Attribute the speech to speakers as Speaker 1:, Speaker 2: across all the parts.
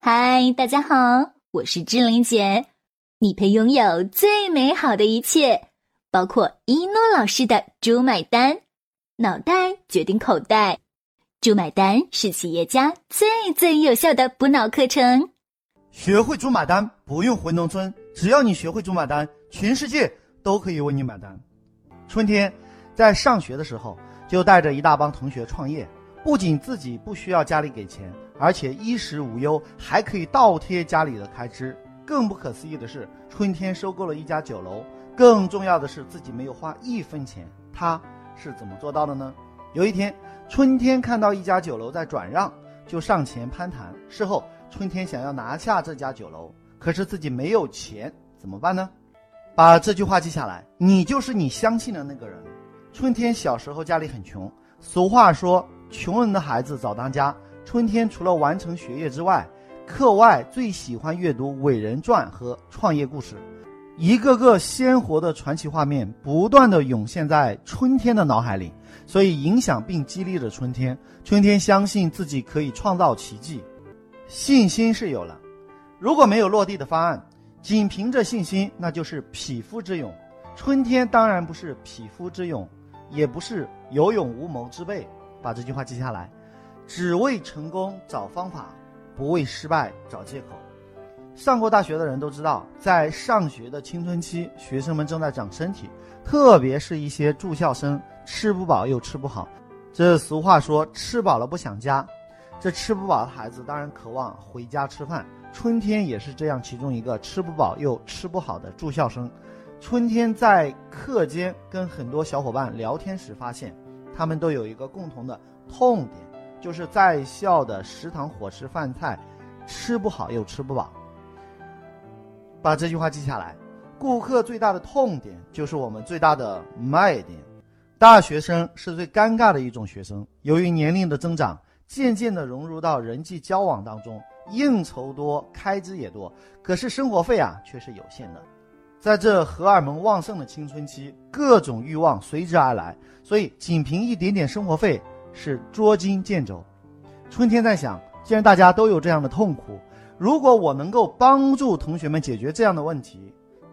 Speaker 1: 嗨，大家好，我是志玲姐。你配拥有最美好的一切，包括一诺老师的“猪买单”，脑袋决定口袋，“猪买单”是企业家最最有效的补脑课程。
Speaker 2: 学会“猪买单”，不用回农村，只要你学会“猪买单”，全世界都可以为你买单。春天在上学的时候，就带着一大帮同学创业，不仅自己不需要家里给钱。而且衣食无忧，还可以倒贴家里的开支。更不可思议的是，春天收购了一家酒楼。更重要的是，自己没有花一分钱。他是怎么做到的呢？有一天，春天看到一家酒楼在转让，就上前攀谈。事后，春天想要拿下这家酒楼，可是自己没有钱，怎么办呢？把这句话记下来：你就是你相信的那个人。春天小时候家里很穷，俗话说，穷人的孩子早当家。春天除了完成学业之外，课外最喜欢阅读伟人传和创业故事，一个个鲜活的传奇画面不断的涌现在春天的脑海里，所以影响并激励着春天。春天相信自己可以创造奇迹，信心是有了，如果没有落地的方案，仅凭着信心那就是匹夫之勇。春天当然不是匹夫之勇，也不是有勇无谋之辈。把这句话记下来。只为成功找方法，不为失败找借口。上过大学的人都知道，在上学的青春期，学生们正在长身体，特别是一些住校生，吃不饱又吃不好。这俗话说“吃饱了不想家”，这吃不饱的孩子当然渴望回家吃饭。春天也是这样，其中一个吃不饱又吃不好的住校生。春天在课间跟很多小伙伴聊天时，发现他们都有一个共同的痛点。就是在校的食堂伙食饭菜，吃不好又吃不饱。把这句话记下来。顾客最大的痛点就是我们最大的卖点。大学生是最尴尬的一种学生，由于年龄的增长，渐渐的融入到人际交往当中，应酬多，开支也多，可是生活费啊却是有限的。在这荷尔蒙旺盛的青春期，各种欲望随之而来，所以仅凭一点点生活费。是捉襟见肘。春天在想，既然大家都有这样的痛苦，如果我能够帮助同学们解决这样的问题，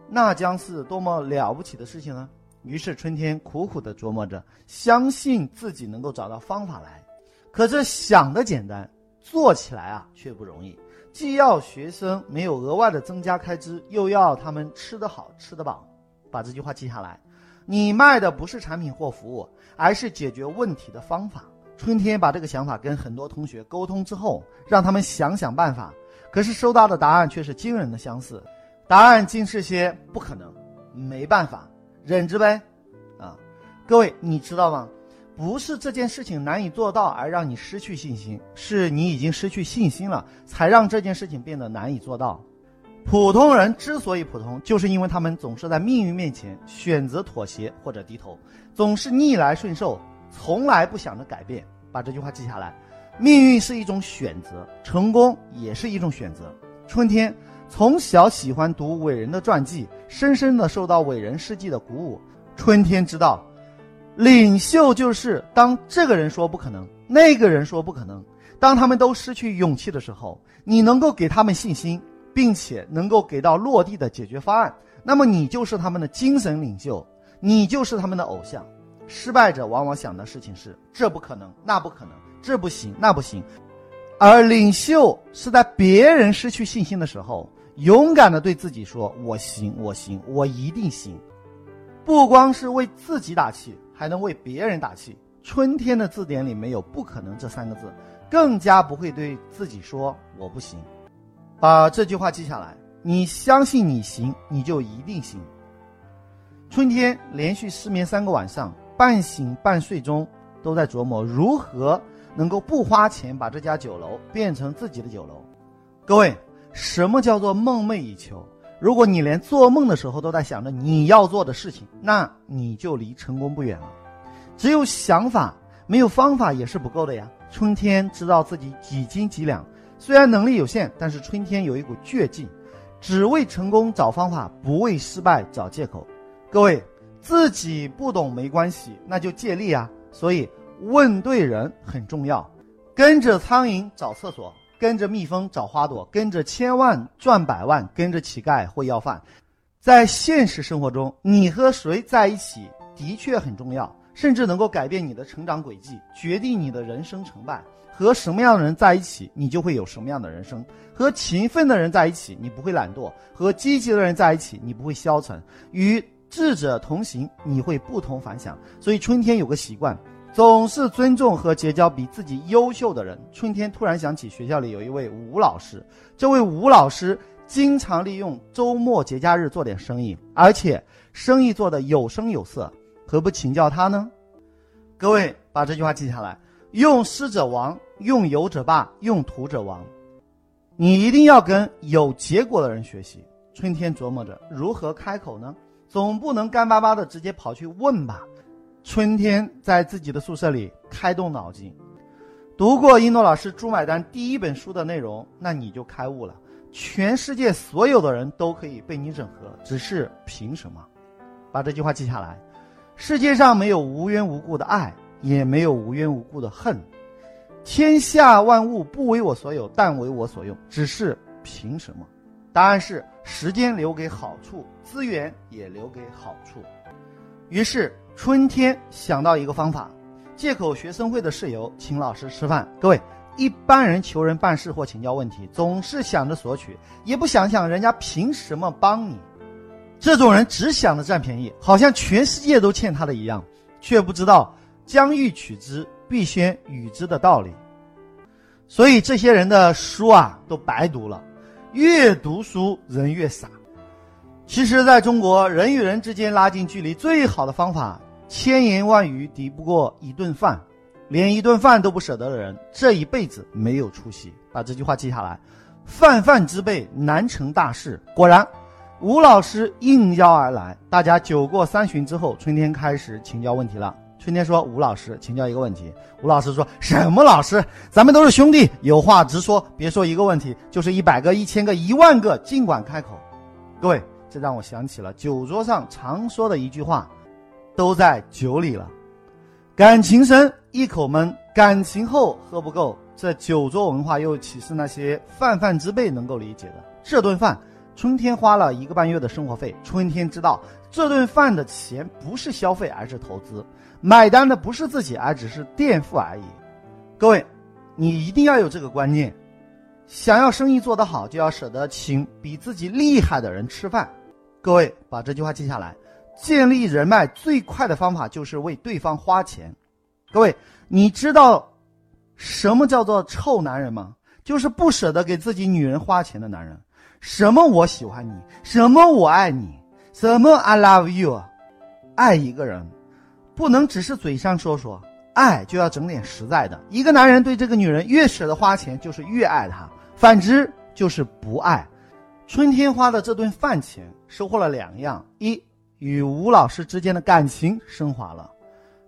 Speaker 2: 那将是多么了不起的事情呢？于是春天苦苦地琢磨着，相信自己能够找到方法来。可这想的简单，做起来啊却不容易。既要学生没有额外的增加开支，又要他们吃得好、吃得饱。把这句话记下来。你卖的不是产品或服务，而是解决问题的方法。春天把这个想法跟很多同学沟通之后，让他们想想办法。可是收到的答案却是惊人的相似，答案竟是些不可能、没办法、忍着呗。啊，各位你知道吗？不是这件事情难以做到而让你失去信心，是你已经失去信心了，才让这件事情变得难以做到。普通人之所以普通，就是因为他们总是在命运面前选择妥协或者低头，总是逆来顺受。从来不想着改变，把这句话记下来。命运是一种选择，成功也是一种选择。春天从小喜欢读伟人的传记，深深的受到伟人事迹的鼓舞。春天知道，领袖就是当这个人说不可能，那个人说不可能，当他们都失去勇气的时候，你能够给他们信心，并且能够给到落地的解决方案，那么你就是他们的精神领袖，你就是他们的偶像。失败者往往想的事情是：这不可能，那不可能，这不行，那不行。而领袖是在别人失去信心的时候，勇敢的对自己说：“我行，我行，我一定行。”不光是为自己打气，还能为别人打气。春天的字典里没有“不可能”这三个字，更加不会对自己说“我不行”。把这句话记下来：你相信你行，你就一定行。春天连续失眠三个晚上。半醒半睡中，都在琢磨如何能够不花钱把这家酒楼变成自己的酒楼。各位，什么叫做梦寐以求？如果你连做梦的时候都在想着你要做的事情，那你就离成功不远了。只有想法，没有方法也是不够的呀。春天知道自己几斤几两，虽然能力有限，但是春天有一股倔劲，只为成功找方法，不为失败找借口。各位。自己不懂没关系，那就借力啊！所以问对人很重要。跟着苍蝇找厕所，跟着蜜蜂找花朵，跟着千万赚百万，跟着乞丐会要饭。在现实生活中，你和谁在一起的确很重要，甚至能够改变你的成长轨迹，决定你的人生成败。和什么样的人在一起，你就会有什么样的人生。和勤奋的人在一起，你不会懒惰；和积极的人在一起，你不会消沉。与智者同行，你会不同凡响。所以春天有个习惯，总是尊重和结交比自己优秀的人。春天突然想起学校里有一位吴老师，这位吴老师经常利用周末节假日做点生意，而且生意做得有声有色，何不请教他呢？各位把这句话记下来。用师者亡，用友者霸，用徒者亡。你一定要跟有结果的人学习。春天琢磨着如何开口呢？总不能干巴巴的直接跑去问吧。春天在自己的宿舍里开动脑筋，读过一诺老师《猪买单》第一本书的内容，那你就开悟了。全世界所有的人都可以被你整合，只是凭什么？把这句话记下来。世界上没有无缘无故的爱。也没有无缘无故的恨，天下万物不为我所有，但为我所用。只是凭什么？答案是时间留给好处，资源也留给好处。于是春天想到一个方法，借口学生会的事由请老师吃饭。各位，一般人求人办事或请教问题，总是想着索取，也不想想人家凭什么帮你。这种人只想着占便宜，好像全世界都欠他的一样，却不知道。将欲取之，必先予之的道理，所以这些人的书啊都白读了，越读书人越傻。其实，在中国，人与人之间拉近距离最好的方法，千言万语抵不过一顿饭。连一顿饭都不舍得的人，这一辈子没有出息。把这句话记下来：泛泛之辈难成大事。果然，吴老师应邀而来，大家酒过三巡之后，春天开始请教问题了。春天说：“吴老师，请教一个问题。”吴老师说什么？老师，咱们都是兄弟，有话直说，别说一个问题，就是一百个、一千个、一万个，尽管开口。各位，这让我想起了酒桌上常说的一句话：“都在酒里了。”感情深一口闷，感情厚喝不够。这酒桌文化又岂是那些泛泛之辈能够理解的？这顿饭，春天花了一个半月的生活费。春天知道，这顿饭的钱不是消费，而是投资。买单的不是自己，而只是垫付而已。各位，你一定要有这个观念：想要生意做得好，就要舍得请比自己厉害的人吃饭。各位，把这句话记下来。建立人脉最快的方法就是为对方花钱。各位，你知道什么叫做臭男人吗？就是不舍得给自己女人花钱的男人。什么我喜欢你，什么我爱你，什么 I love you，爱一个人。不能只是嘴上说说爱，就要整点实在的。一个男人对这个女人越舍得花钱，就是越爱她；反之就是不爱。春天花的这顿饭钱，收获了两样：一，与吴老师之间的感情升华了；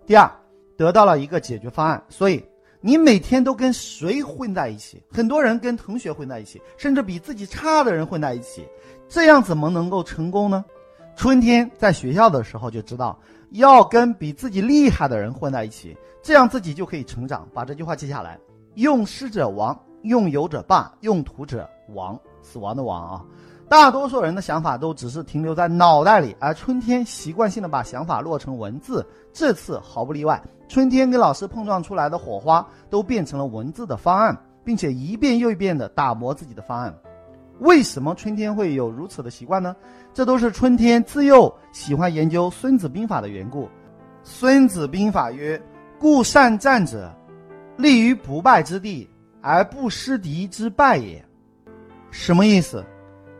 Speaker 2: 第二，得到了一个解决方案。所以，你每天都跟谁混在一起？很多人跟同学混在一起，甚至比自己差的人混在一起，这样怎么能够成功呢？春天在学校的时候就知道。要跟比自己厉害的人混在一起，这样自己就可以成长。把这句话记下来：用师者亡，用友者霸，用徒者亡。死亡的亡啊！大多数人的想法都只是停留在脑袋里，而春天习惯性的把想法落成文字。这次毫不例外，春天跟老师碰撞出来的火花都变成了文字的方案，并且一遍又一遍的打磨自己的方案。为什么春天会有如此的习惯呢？这都是春天自幼喜欢研究《孙子兵法》的缘故。《孙子兵法》曰：“故善战者，立于不败之地，而不失敌之败也。”什么意思？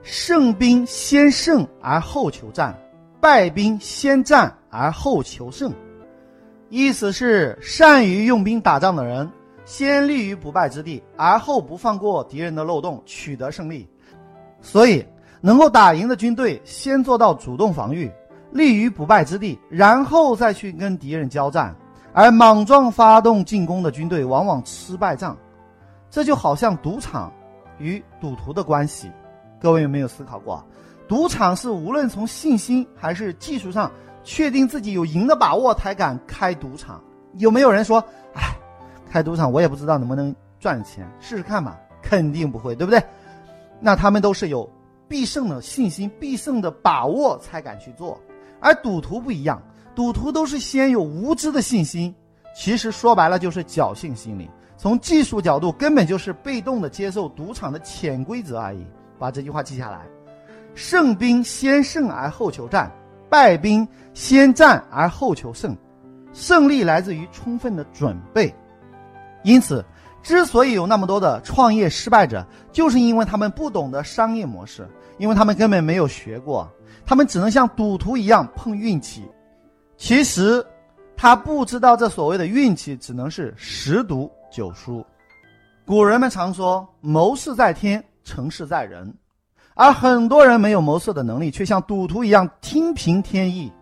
Speaker 2: 胜兵先胜而后求战，败兵先战而后求胜。意思是，善于用兵打仗的人，先立于不败之地，而后不放过敌人的漏洞，取得胜利。所以，能够打赢的军队，先做到主动防御，立于不败之地，然后再去跟敌人交战；而莽撞发动进攻的军队，往往吃败仗。这就好像赌场与赌徒的关系。各位有没有思考过？赌场是无论从信心还是技术上确定自己有赢的把握才敢开赌场。有没有人说：“哎，开赌场我也不知道能不能赚钱，试试看吧。”肯定不会，对不对？那他们都是有必胜的信心、必胜的把握才敢去做，而赌徒不一样，赌徒都是先有无知的信心，其实说白了就是侥幸心理。从技术角度，根本就是被动的接受赌场的潜规则而已。把这句话记下来：胜兵先胜而后求战，败兵先战而后求胜。胜利来自于充分的准备。因此，之所以有那么多的创业失败者，就是因为他们不懂得商业模式，因为他们根本没有学过，他们只能像赌徒一样碰运气。其实，他不知道这所谓的运气只能是十赌。九输，古人们常说“谋事在天，成事在人”，而很多人没有谋事的能力，却像赌徒一样听凭天意，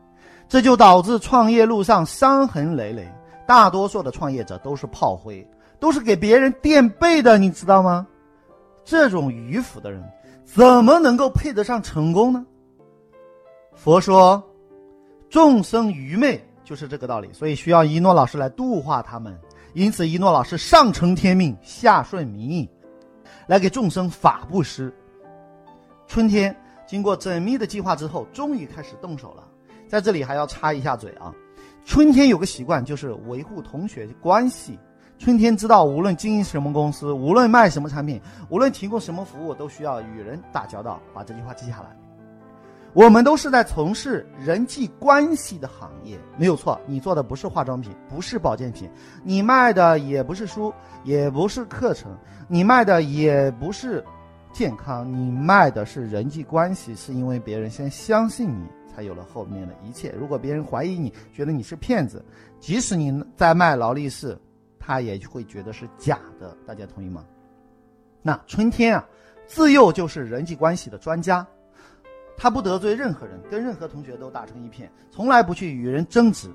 Speaker 2: 这就导致创业路上伤痕累累。大多数的创业者都是炮灰，都是给别人垫背的，你知道吗？这种迂腐的人，怎么能够配得上成功呢？佛说，众生愚昧就是这个道理，所以需要一诺老师来度化他们。因此，一诺老师上承天命，下顺民意，来给众生法布施。春天经过缜密的计划之后，终于开始动手了。在这里还要插一下嘴啊，春天有个习惯，就是维护同学关系。春天知道，无论经营什么公司，无论卖什么产品，无论提供什么服务，都需要与人打交道。把这句话记下来。我们都是在从事人际关系的行业，没有错。你做的不是化妆品，不是保健品，你卖的也不是书，也不是课程，你卖的也不是健康，你卖的是人际关系。是因为别人先相信你，才有了后面的一切。如果别人怀疑你，觉得你是骗子，即使你在卖劳力士，他也会觉得是假的。大家同意吗？那春天啊，自幼就是人际关系的专家。他不得罪任何人，跟任何同学都打成一片，从来不去与人争执。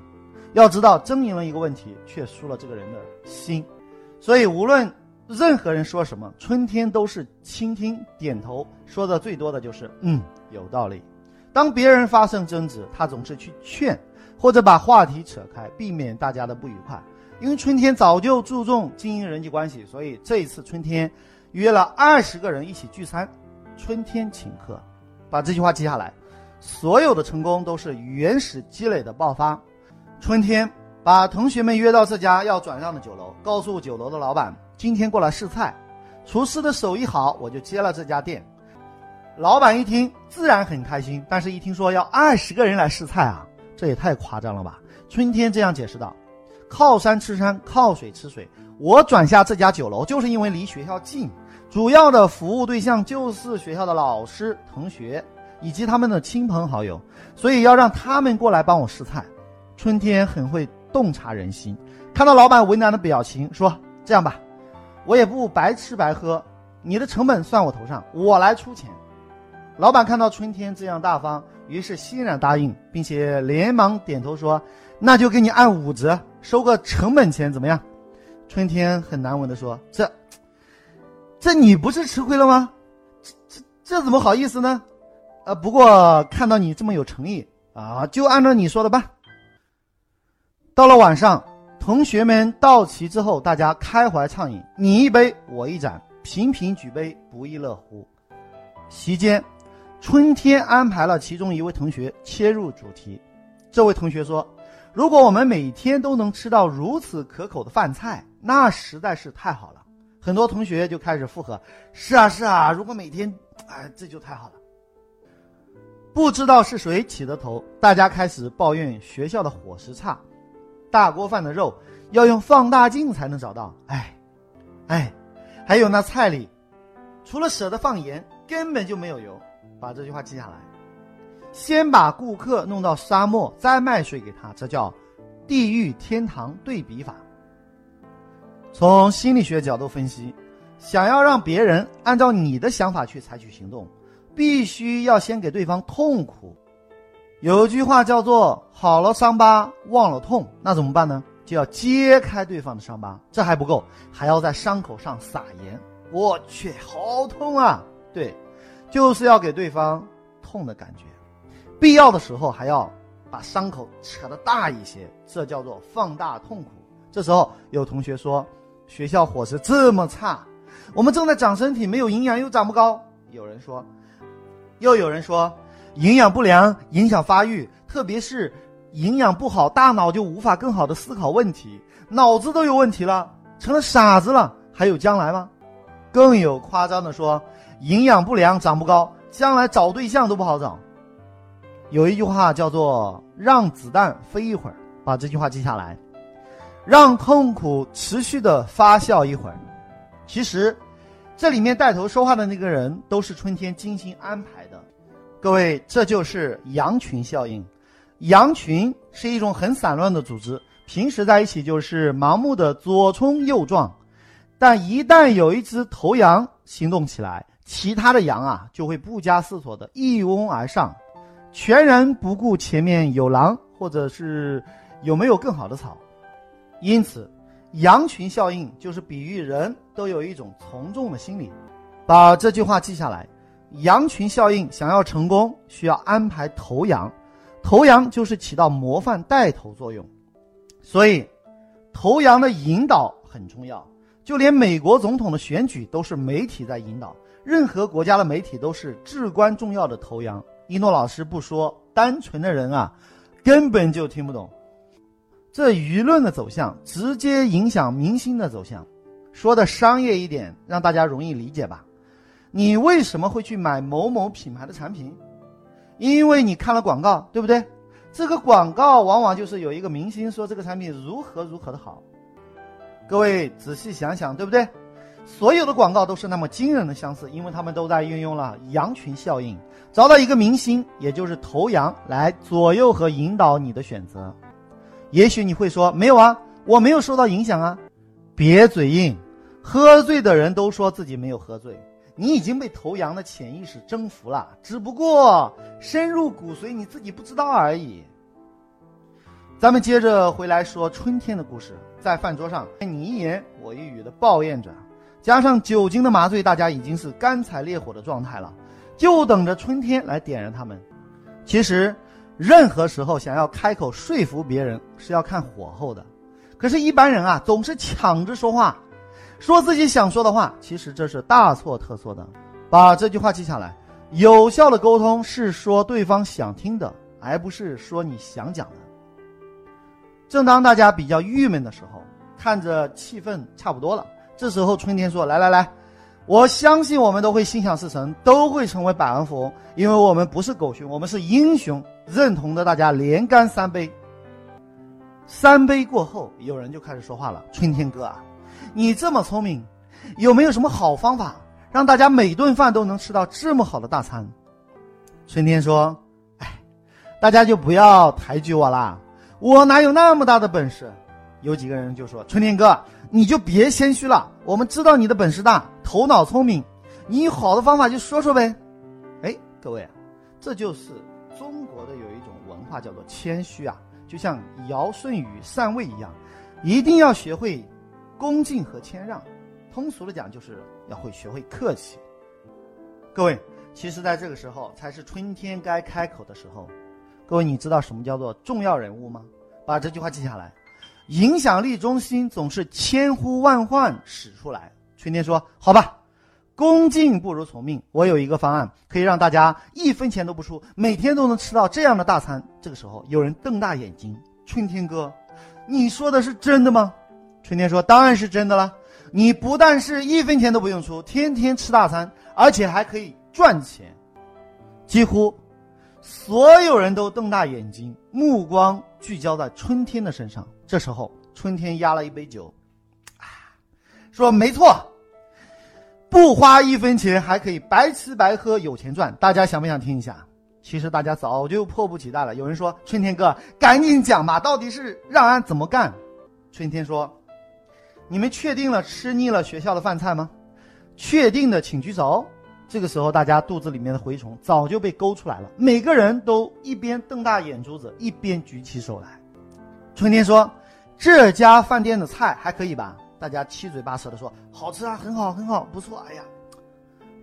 Speaker 2: 要知道，争赢了一个问题，却输了这个人的心。所以，无论任何人说什么，春天都是倾听、点头，说的最多的就是“嗯，有道理”。当别人发生争执，他总是去劝，或者把话题扯开，避免大家的不愉快。因为春天早就注重经营人际关系，所以这一次春天约了二十个人一起聚餐，春天请客。把这句话记下来，所有的成功都是原始积累的爆发。春天把同学们约到这家要转让的酒楼，告诉酒楼的老板今天过来试菜，厨师的手艺好，我就接了这家店。老板一听自然很开心，但是一听说要二十个人来试菜啊，这也太夸张了吧？春天这样解释道：“靠山吃山，靠水吃水，我转下这家酒楼就是因为离学校近。”主要的服务对象就是学校的老师、同学以及他们的亲朋好友，所以要让他们过来帮我试菜。春天很会洞察人心，看到老板为难的表情，说：“这样吧，我也不白吃白喝，你的成本算我头上，我来出钱。”老板看到春天这样大方，于是欣然答应，并且连忙点头说：“那就给你按五折，收个成本钱，怎么样？”春天很难闻的说：“这。”这你不是吃亏了吗？这这这怎么好意思呢？呃，不过看到你这么有诚意啊，就按照你说的办。到了晚上，同学们到齐之后，大家开怀畅饮，你一杯我一盏，频频举杯，不亦乐乎。席间，春天安排了其中一位同学切入主题。这位同学说：“如果我们每天都能吃到如此可口的饭菜，那实在是太好了。”很多同学就开始附和：“是啊，是啊，如果每天，哎，这就太好了。”不知道是谁起的头，大家开始抱怨学校的伙食差，大锅饭的肉要用放大镜才能找到。哎，哎，还有那菜里，除了舍得放盐，根本就没有油。把这句话记下来：先把顾客弄到沙漠，再卖水给他，这叫地狱天堂对比法。从心理学角度分析，想要让别人按照你的想法去采取行动，必须要先给对方痛苦。有句话叫做“好了伤疤忘了痛”，那怎么办呢？就要揭开对方的伤疤。这还不够，还要在伤口上撒盐。我去，好痛啊！对，就是要给对方痛的感觉。必要的时候还要把伤口扯得大一些，这叫做放大痛苦。这时候有同学说。学校伙食这么差，我们正在长身体，没有营养又长不高。有人说，又有人说，营养不良影响发育，特别是营养不好，大脑就无法更好的思考问题，脑子都有问题了，成了傻子了，还有将来吗？更有夸张的说，营养不良长不高，将来找对象都不好找。有一句话叫做“让子弹飞一会儿”，把这句话记下来，让痛苦持续的发酵一会儿。其实，这里面带头说话的那个人都是春天精心安排的。各位，这就是羊群效应。羊群是一种很散乱的组织，平时在一起就是盲目的左冲右撞，但一旦有一只头羊行动起来，其他的羊啊就会不加思索的一拥而上。全然不顾前面有狼，或者是有没有更好的草，因此，羊群效应就是比喻人都有一种从众的心理。把这句话记下来：羊群效应想要成功，需要安排头羊，头羊就是起到模范带头作用。所以，头羊的引导很重要。就连美国总统的选举都是媒体在引导，任何国家的媒体都是至关重要的头羊。一诺老师不说，单纯的人啊，根本就听不懂。这舆论的走向直接影响明星的走向。说的商业一点，让大家容易理解吧。你为什么会去买某某品牌的产品？因为你看了广告，对不对？这个广告往往就是有一个明星说这个产品如何如何的好。各位仔细想想，对不对？所有的广告都是那么惊人的相似，因为他们都在运用了羊群效应，找到一个明星，也就是头羊来左右和引导你的选择。也许你会说，没有啊，我没有受到影响啊。别嘴硬，喝醉的人都说自己没有喝醉，你已经被头羊的潜意识征服了，只不过深入骨髓，你自己不知道而已。咱们接着回来说春天的故事，在饭桌上，你一言我一语的抱怨着。加上酒精的麻醉，大家已经是干柴烈火的状态了，就等着春天来点燃他们。其实，任何时候想要开口说服别人是要看火候的。可是，一般人啊总是抢着说话，说自己想说的话，其实这是大错特错的。把这句话记下来：有效的沟通是说对方想听的，而不是说你想讲的。正当大家比较郁闷的时候，看着气氛差不多了。这时候，春天说：“来来来，我相信我们都会心想事成，都会成为百万富翁，因为我们不是狗熊，我们是英雄。”认同的大家连干三杯。三杯过后，有人就开始说话了：“春天哥啊，你这么聪明，有没有什么好方法，让大家每顿饭都能吃到这么好的大餐？”春天说：“哎，大家就不要抬举我啦，我哪有那么大的本事？”有几个人就说：“春天哥，你就别谦虚了，我们知道你的本事大，头脑聪明，你有好的方法就说说呗。”哎，各位，这就是中国的有一种文化叫做谦虚啊，就像尧舜禹禅位一样，一定要学会恭敬和谦让。通俗的讲，就是要会学会客气。各位，其实在这个时候才是春天该开口的时候。各位，你知道什么叫做重要人物吗？把这句话记下来。影响力中心总是千呼万唤使出来。春天说：“好吧，恭敬不如从命。我有一个方案，可以让大家一分钱都不出，每天都能吃到这样的大餐。”这个时候，有人瞪大眼睛：“春天哥，你说的是真的吗？”春天说：“当然是真的了。你不但是一分钱都不用出，天天吃大餐，而且还可以赚钱。”几乎所有人都瞪大眼睛，目光聚焦在春天的身上。这时候，春天压了一杯酒，说：“没错，不花一分钱还可以白吃白喝，有钱赚。大家想不想听一下？其实大家早就迫不及待了。有人说：‘春天哥，赶紧讲吧，到底是让俺怎么干？’春天说：‘你们确定了吃腻了学校的饭菜吗？确定的请举手。’这个时候，大家肚子里面的蛔虫早就被勾出来了，每个人都一边瞪大眼珠子，一边举起手来。春天说。”这家饭店的菜还可以吧？大家七嘴八舌的说：“好吃啊，很好，很好，不错。”哎呀，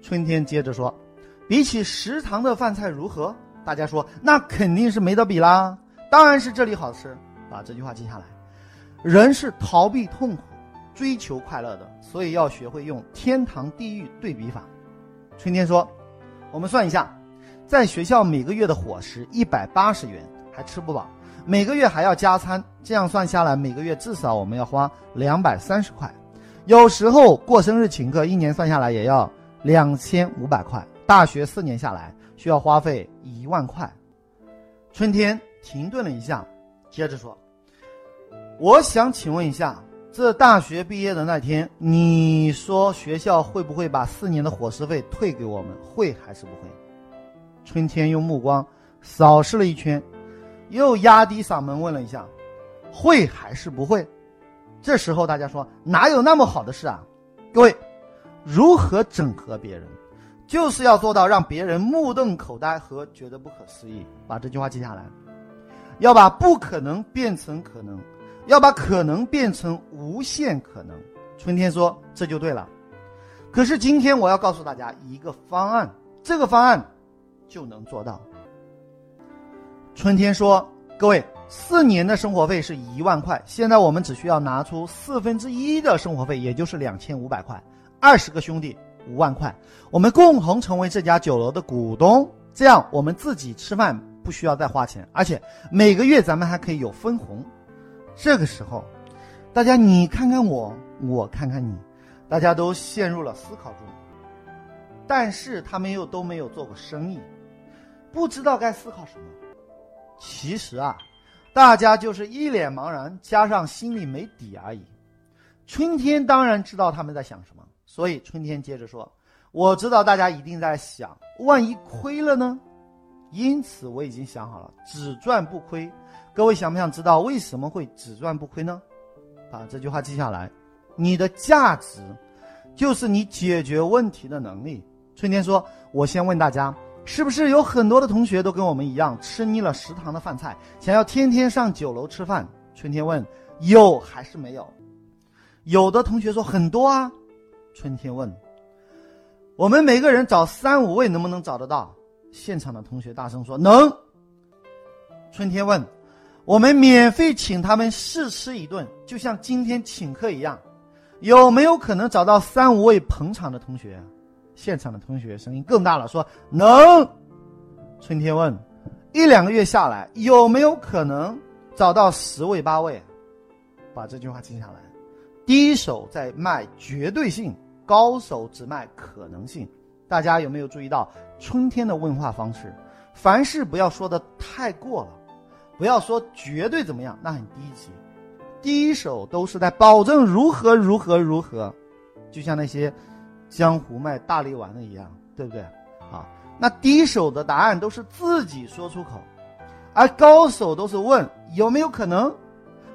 Speaker 2: 春天接着说：“比起食堂的饭菜如何？”大家说：“那肯定是没得比啦，当然是这里好吃。”把这句话记下来。人是逃避痛苦，追求快乐的，所以要学会用天堂地狱对比法。春天说：“我们算一下，在学校每个月的伙食一百八十元还吃不饱，每个月还要加餐，这样算下来，每个月至少我们要花两百三十块。有时候过生日请客，一年算下来也要两千五百块。大学四年下来，需要花费一万块。”春天停顿了一下，接着说：“我想请问一下。”这大学毕业的那天，你说学校会不会把四年的伙食费退给我们？会还是不会？春天用目光扫视了一圈，又压低嗓门问了一下：“会还是不会？”这时候大家说：“哪有那么好的事啊？”各位，如何整合别人，就是要做到让别人目瞪口呆和觉得不可思议。把这句话记下来，要把不可能变成可能。要把可能变成无限可能，春天说这就对了。可是今天我要告诉大家一个方案，这个方案就能做到。春天说：“各位，四年的生活费是一万块，现在我们只需要拿出四分之一的生活费，也就是两千五百块，二十个兄弟五万块，我们共同成为这家酒楼的股东，这样我们自己吃饭不需要再花钱，而且每个月咱们还可以有分红。”这个时候，大家你看看我，我看看你，大家都陷入了思考中。但是他们又都没有做过生意，不知道该思考什么。其实啊，大家就是一脸茫然，加上心里没底而已。春天当然知道他们在想什么，所以春天接着说：“我知道大家一定在想，万一亏了呢？因此我已经想好了，只赚不亏。”各位想不想知道为什么会只赚不亏呢？把这句话记下来。你的价值就是你解决问题的能力。春天说：“我先问大家，是不是有很多的同学都跟我们一样吃腻了食堂的饭菜，想要天天上酒楼吃饭？”春天问：“有还是没有？”有的同学说：“很多啊。”春天问：“我们每个人找三五位能不能找得到？”现场的同学大声说：“能。”春天问。我们免费请他们试吃一顿，就像今天请客一样，有没有可能找到三五位捧场的同学？现场的同学声音更大了，说能。春天问：一两个月下来，有没有可能找到十位八位？把这句话记下来。低手在卖绝对性，高手只卖可能性。大家有没有注意到春天的问话方式？凡事不要说的太过了。不要说绝对怎么样，那很低级。第一手都是在保证如何如何如何，就像那些江湖卖大力丸的一样，对不对？啊，那低手的答案都是自己说出口，而高手都是问有没有可能，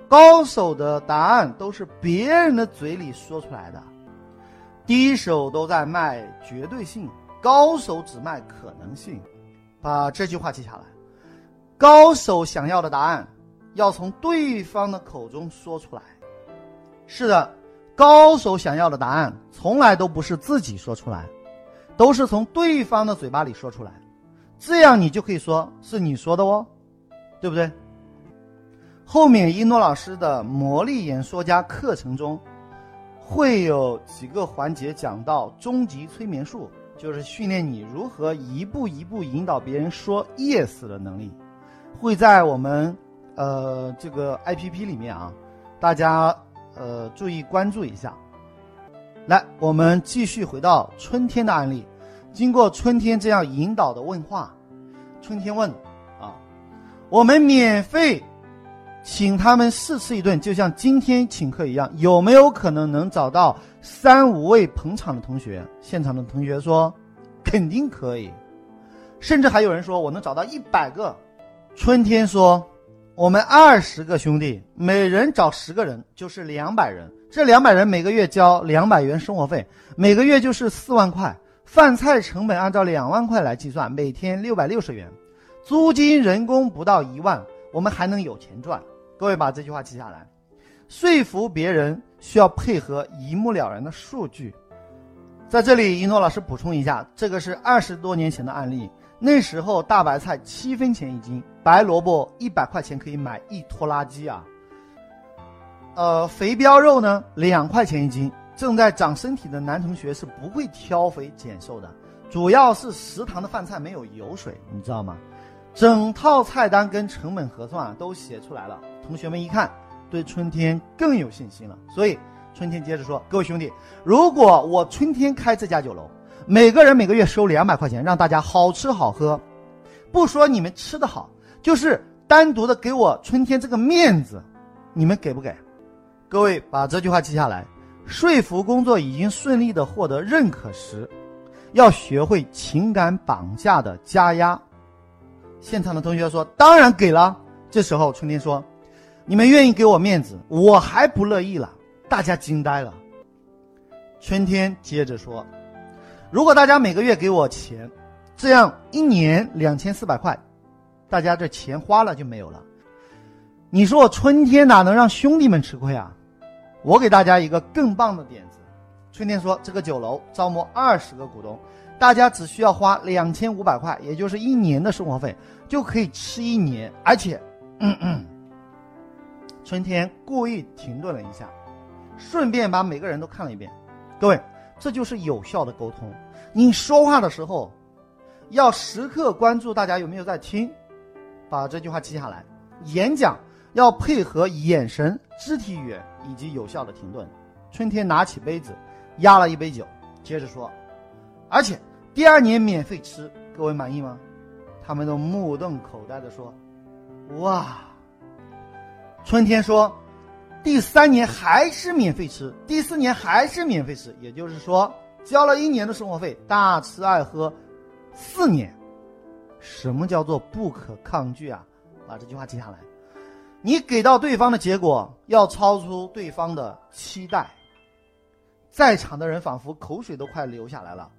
Speaker 2: 高手的答案都是别人的嘴里说出来的。低手都在卖绝对性，高手只卖可能性。把这句话记下来。高手想要的答案，要从对方的口中说出来。是的，高手想要的答案从来都不是自己说出来，都是从对方的嘴巴里说出来。这样你就可以说是你说的哦，对不对？后面一诺老师的魔力演说家课程中，会有几个环节讲到终极催眠术，就是训练你如何一步一步引导别人说 yes 的能力。会在我们，呃，这个 A P P 里面啊，大家呃注意关注一下。来，我们继续回到春天的案例。经过春天这样引导的问话，春天问啊，我们免费请他们试吃一顿，就像今天请客一样，有没有可能能找到三五位捧场的同学？现场的同学说，肯定可以，甚至还有人说我能找到一百个。春天说：“我们二十个兄弟，每人找十个人，就是两百人。这两百人每个月交两百元生活费，每个月就是四万块。饭菜成本按照两万块来计算，每天六百六十元。租金、人工不到一万，我们还能有钱赚。各位把这句话记下来。说服别人需要配合一目了然的数据。在这里，一诺老师补充一下，这个是二十多年前的案例。”那时候大白菜七分钱一斤，白萝卜一百块钱可以买一拖拉机啊！呃，肥膘肉呢两块钱一斤。正在长身体的男同学是不会挑肥拣瘦的，主要是食堂的饭菜没有油水，你知道吗？整套菜单跟成本核算啊都写出来了，同学们一看，对春天更有信心了。所以春天接着说：“各位兄弟，如果我春天开这家酒楼，每个人每个月收两百块钱，让大家好吃好喝，不说你们吃的好，就是单独的给我春天这个面子，你们给不给？各位把这句话记下来。说服工作已经顺利的获得认可时，要学会情感绑架的加压。现场的同学说：“当然给了。”这时候春天说：“你们愿意给我面子，我还不乐意了。”大家惊呆了。春天接着说：“如果大家每个月给我钱，这样一年两千四百块，大家这钱花了就没有了。你说我春天哪能让兄弟们吃亏啊？我给大家一个更棒的点子。”春天说：“这个酒楼招募二十个股东，大家只需要花两千五百块，也就是一年的生活费，就可以吃一年。而且，嗯嗯。”春天故意停顿了一下。顺便把每个人都看了一遍，各位，这就是有效的沟通。你说话的时候，要时刻关注大家有没有在听，把这句话记下来。演讲要配合眼神、肢体语言以及有效的停顿。春天拿起杯子，压了一杯酒，接着说：“而且第二年免费吃，各位满意吗？”他们都目瞪口呆的说：“哇！”春天说。第三年还是免费吃，第四年还是免费吃，也就是说，交了一年的生活费，大吃爱喝，四年。什么叫做不可抗拒啊？把这句话记下来。你给到对方的结果要超出对方的期待。在场的人仿佛口水都快流下来了，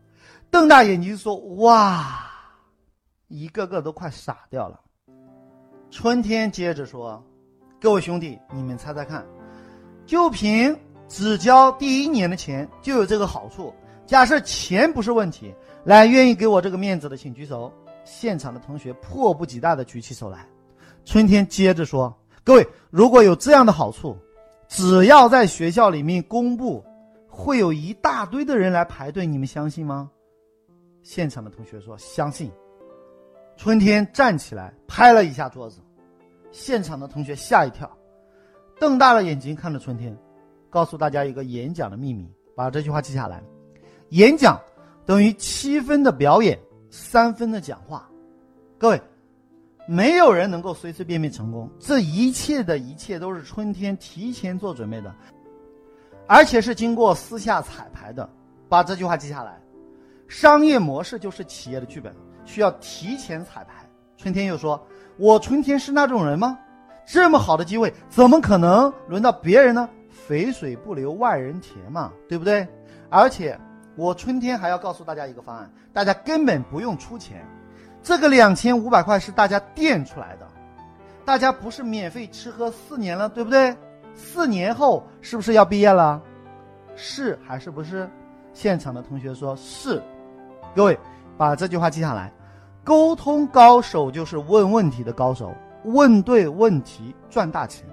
Speaker 2: 瞪大眼睛说：“哇！”一个个都快傻掉了。春天接着说。各位兄弟，你们猜猜看，就凭只交第一年的钱就有这个好处？假设钱不是问题，来，愿意给我这个面子的请举手。现场的同学迫不及待的举起手来。春天接着说：“各位，如果有这样的好处，只要在学校里面公布，会有一大堆的人来排队，你们相信吗？”现场的同学说：“相信。”春天站起来拍了一下桌子。现场的同学吓一跳，瞪大了眼睛看着春天，告诉大家一个演讲的秘密，把这句话记下来：演讲等于七分的表演，三分的讲话。各位，没有人能够随随便便成功，这一切的一切都是春天提前做准备的，而且是经过私下彩排的。把这句话记下来：商业模式就是企业的剧本，需要提前彩排。春天又说。我春天是那种人吗？这么好的机会，怎么可能轮到别人呢？肥水不流外人田嘛，对不对？而且我春天还要告诉大家一个方案，大家根本不用出钱，这个两千五百块是大家垫出来的，大家不是免费吃喝四年了，对不对？四年后是不是要毕业了？是还是不是？现场的同学说是，各位把这句话记下来。沟通高手就是问问题的高手，问对问题赚大钱。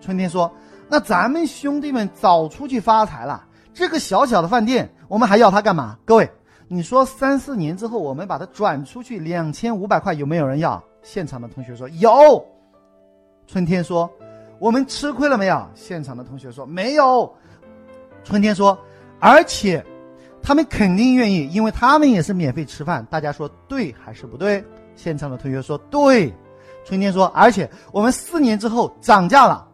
Speaker 2: 春天说：“那咱们兄弟们早出去发财了。这个小小的饭店，我们还要它干嘛？各位，你说三四年之后我们把它转出去两千五百块，有没有人要？”现场的同学说：“有。”春天说：“我们吃亏了没有？”现场的同学说：“没有。”春天说：“而且。”他们肯定愿意，因为他们也是免费吃饭。大家说对还是不对？现场的同学说对。春天说，而且我们四年之后涨价了，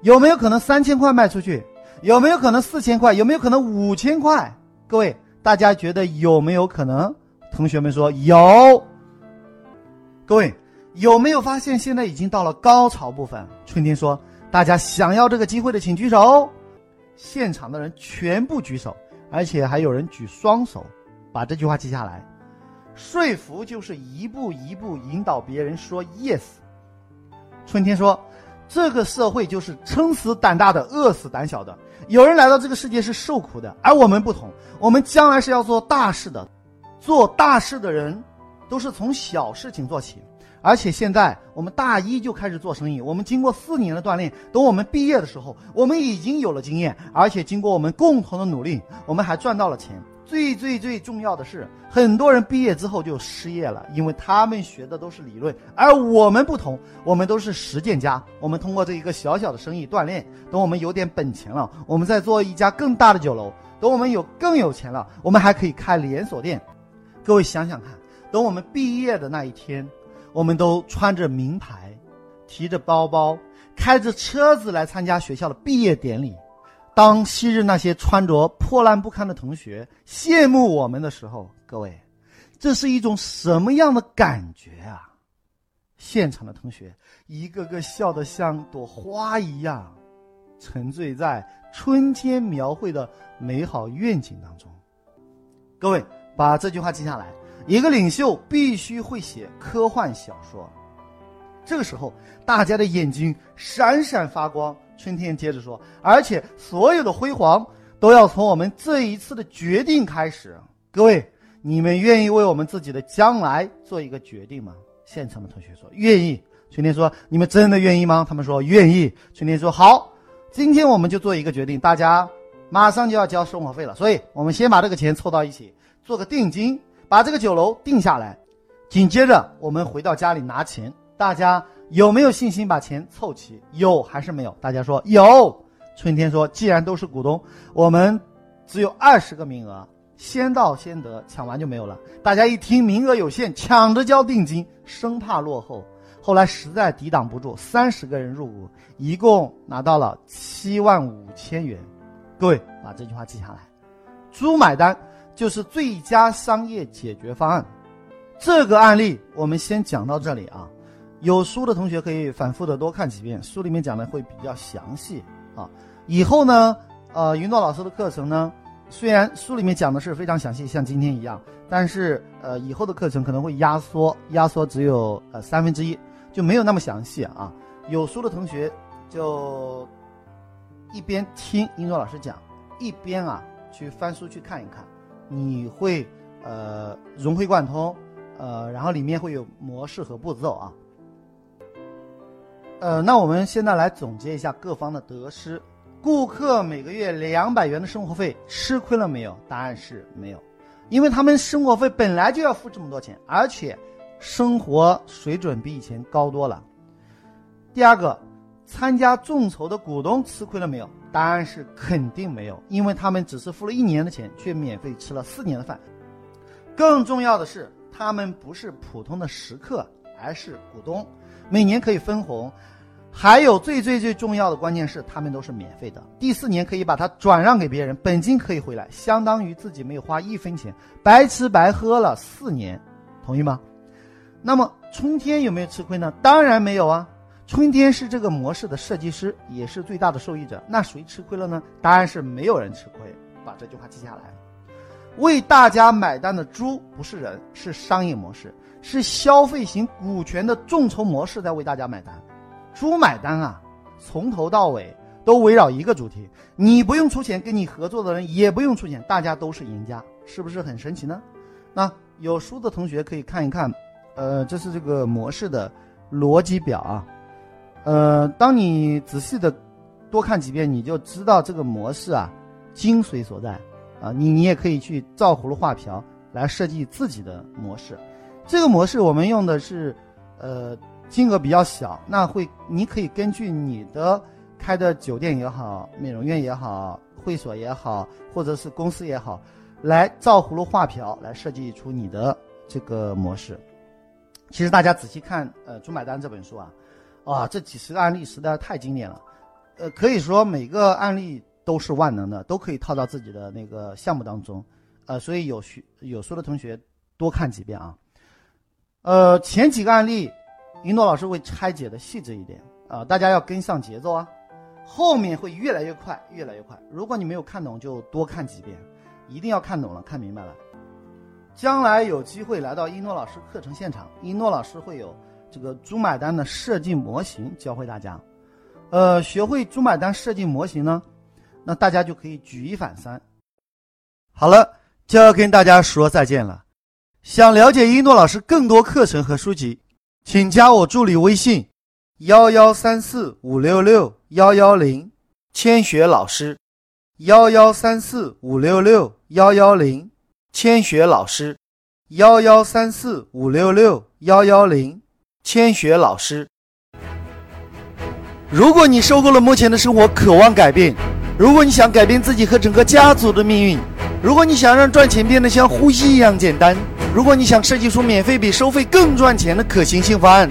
Speaker 2: 有没有可能三千块卖出去？有没有可能四千块？有没有可能五千块？各位，大家觉得有没有可能？同学们说有。各位，有没有发现现在已经到了高潮部分？春天说，大家想要这个机会的请举手。现场的人全部举手。而且还有人举双手，把这句话记下来。说服就是一步一步引导别人说 yes。春天说：“这个社会就是撑死胆大的，饿死胆小的。有人来到这个世界是受苦的，而我们不同，我们将来是要做大事的。做大事的人，都是从小事情做起，而且现在我们大一就开始做生意，我们经过四年的锻炼，等我们毕业的时候，我们已经有了经验，而且经过我们共同的努力，我们还赚到了钱。最最最重要的是，很多人毕业之后就失业了，因为他们学的都是理论，而我们不同，我们都是实践家。我们通过这一个小小的生意锻炼，等我们有点本钱了，我们再做一家更大的酒楼。等我们有更有钱了，我们还可以开连锁店。各位想想看，等我们毕业的那一天。我们都穿着名牌，提着包包，开着车子来参加学校的毕业典礼。当昔日那些穿着破烂不堪的同学羡慕我们的时候，各位，这是一种什么样的感觉啊？现场的同学一个个笑得像朵花一样，沉醉在春天描绘的美好愿景当中。各位，把这句话记下来。一个领袖必须会写科幻小说，这个时候大家的眼睛闪闪发光。春天接着说，而且所有的辉煌都要从我们这一次的决定开始。各位，你们愿意为我们自己的将来做一个决定吗？现场的同学说愿意。春天说，你们真的愿意吗？他们说愿意。春天说好，今天我们就做一个决定，大家马上就要交生活费了，所以我们先把这个钱凑到一起，做个定金。把这个酒楼定下来，紧接着我们回到家里拿钱。大家有没有信心把钱凑齐？有还是没有？大家说有。春天说：“既然都是股东，我们只有二十个名额，先到先得，抢完就没有了。”大家一听名额有限，抢着交定金，生怕落后。后来实在抵挡不住，三十个人入股，一共拿到了七万五千元。各位把这句话记下来，猪买单。就是最佳商业解决方案，这个案例我们先讲到这里啊。有书的同学可以反复的多看几遍，书里面讲的会比较详细啊。以后呢，呃，云诺老师的课程呢，虽然书里面讲的是非常详细，像今天一样，但是呃，以后的课程可能会压缩，压缩只有呃三分之一，就没有那么详细啊。有书的同学就一边听云诺老师讲，一边啊去翻书去看一看。你会，呃，融会贯通，呃，然后里面会有模式和步骤啊，呃，那我们现在来总结一下各方的得失。顾客每个月两百元的生活费吃亏了没有？答案是没有，因为他们生活费本来就要付这么多钱，而且生活水准比以前高多了。第二个。参加众筹的股东吃亏了没有？答案是肯定没有，因为他们只是付了一年的钱，却免费吃了四年的饭。更重要的是，他们不是普通的食客，而是股东，每年可以分红。还有最最最重要的关键是，他们都是免费的。第四年可以把它转让给别人，本金可以回来，相当于自己没有花一分钱，白吃白喝了四年，同意吗？那么春天有没有吃亏呢？当然没有啊。春天是这个模式的设计师，也是最大的受益者。那谁吃亏了呢？答案是没有人吃亏。把这句话记下来。为大家买单的猪不是人，是商业模式，是消费型股权的众筹模式在为大家买单。猪买单啊，从头到尾都围绕一个主题：你不用出钱，跟你合作的人也不用出钱，大家都是赢家，是不是很神奇呢？那有书的同学可以看一看，呃，这是这个模式的逻辑表啊。呃，当你仔细的多看几遍，你就知道这个模式啊精髓所在啊。你你也可以去照葫芦画瓢来设计自己的模式。这个模式我们用的是呃金额比较小，那会你可以根据你的开的酒店也好、美容院也好、会所也好，或者是公司也好，来照葫芦画瓢来设计出你的这个模式。其实大家仔细看呃《朱买单》这本书啊。啊，这几十个案例实在太经典了，呃，可以说每个案例都是万能的，都可以套到自己的那个项目当中，呃，所以有学有书的同学多看几遍啊。呃，前几个案例，云诺老师会拆解的细致一点啊，大家要跟上节奏啊，后面会越来越快，越来越快。如果你没有看懂，就多看几遍，一定要看懂了，看明白了。将来有机会来到一诺老师课程现场，一诺老师会有。这个猪买单的设计模型教会大家，呃，学会猪买单设计模型呢，那大家就可以举一反三。好了，就要跟大家说再见了。想了解一诺老师更多课程和书籍，请加我助理微信：幺幺三四五六六幺幺零，千雪老师。幺幺三四五六六幺幺零，千雪老师。幺幺三四五六六幺幺零，千雪老师。如果你受够了目前的生活，渴望改变；如果你想改变自己和整个家族的命运；如果你想让赚钱变得像呼吸一样简单；如果你想设计出免费比收费更赚钱的可行性方案。